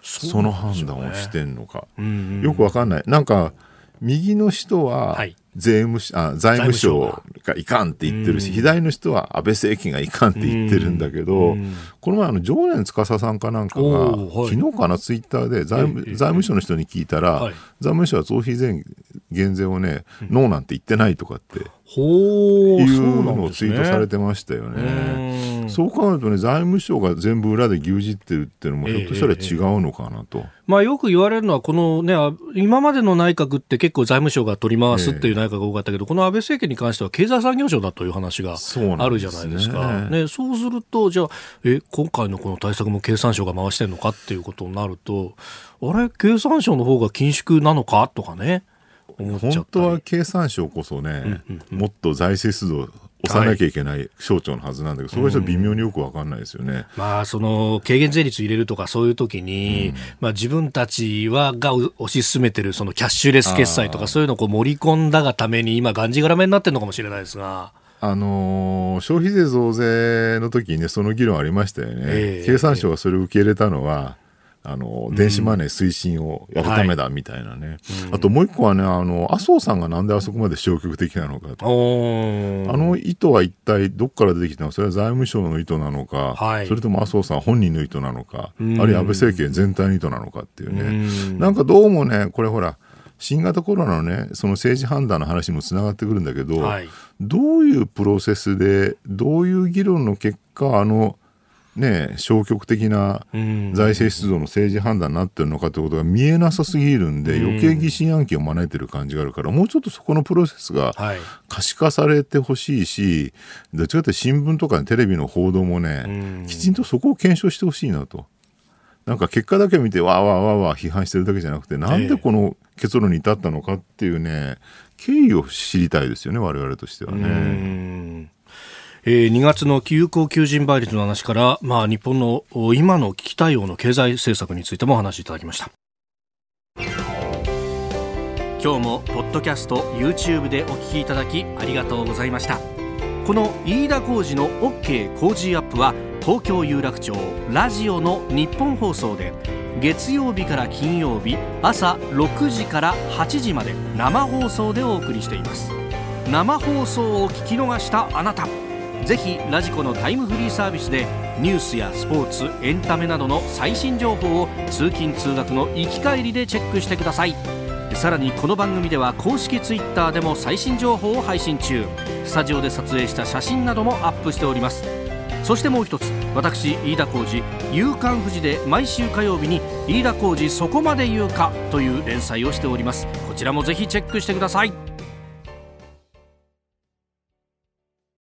E: その判断をしてんのか、ね、よくわかんない。なんか、右の人は、税務あ財務省が。いかんって言ってるし、左の人は安倍政権がいかんって言ってるんだけど、この前あの常連司さんかなんかが、はい、昨日かなツイッターで財務,、財務省の人に聞いたら、はい、財務省は増費税減税をね、ノーなんて言ってないとかって。
C: ほ
E: ういうのをツイートされてましたよね。そう考えるとね、財務省が全部裏で牛耳ってるっていうのも、ひょっとしたら違うのかなと。ええ
C: まあ、よく言われるのは、このね、今までの内閣って結構財務省が取り回すっていう内閣が多かったけど、え、この安倍政権に関しては経済産業省だという話があるじゃないですか。そうね、ね、そうすると、じゃあ、え、今回のこの対策も経産省が回してるのかっていうことになると、あれ、経産省の方が緊縮なのか？とかね。
E: 本当は経産省こそね、うんうんうん、もっと財政出動押さなきゃいけない省庁のはずなんだけど、はい、それは微妙によく分かんないですよね、
C: まあ、その軽減税率入れるとかそういう時に、うん、まあ、自分たちはが推し進めてるそのキャッシュレス決済とかそういうのをこう盛り込んだがために今がんじがらめになってるのかもしれないですが。
E: あのー、消費税増税の時にねその議論ありましたよね、えー、経産省がそれを受け入れたのは、あの、電子マネー推進をやるためだみたいなね。はいあともう一個はね、あの、麻生さんがなんであそこまで消極的なのかと。あの意図は一体どっから出てきたの？か、それは財務省の意図なのか、はい、それとも麻生さん本人の意図なのか、あるいは安倍政権全体の意図なのかっていうね。なんかどうもね、これほら、新型コロナのね、その政治判断の話にもつながってくるんだけど、はい、どういうプロセスで、どういう議論の結果、あの、ね、消極的な財政出動の政治判断になってるのかということが見えなさすぎるんで、余計疑心暗鬼を招いてる感じがあるから、もうちょっとそこのプロセスが可視化されてほしいし、どっちかというと新聞とかテレビの報道もね、きちんとそこを検証してほしいなと。なんか結果だけ見てわーわーわーわー批判してるだけじゃなくて、なんでこの結論に至ったのかっていうね、経緯を知りたいですよね、我々としてはね。
C: えー、2月の有効求人倍率の話から、まあ、日本の今の危機対応の経済政策についてもお話しいただきました。今日もポッドキャスト YouTube でお聞きいただきありがとうございました。この飯田浩司の OK 工事アップは東京有楽町ラジオの日本放送で月曜日から金曜日朝6時から8時まで生放送でお送りしています。生放送を聞き逃したあなた。ぜひラジコのタイムフリーサービスでニュースやスポーツエンタメなどの最新情報を通勤通学の行き帰りでチェックしてください。さらにこの番組では公式ツイッターでも最新情報を配信中。スタジオで撮影した写真などもアップしております。そしてもう一つ私飯田浩司「夕刊富士」で毎週火曜日に「飯田浩司そこまで言うか」という連載をしております。こちらもぜひチェックしてください。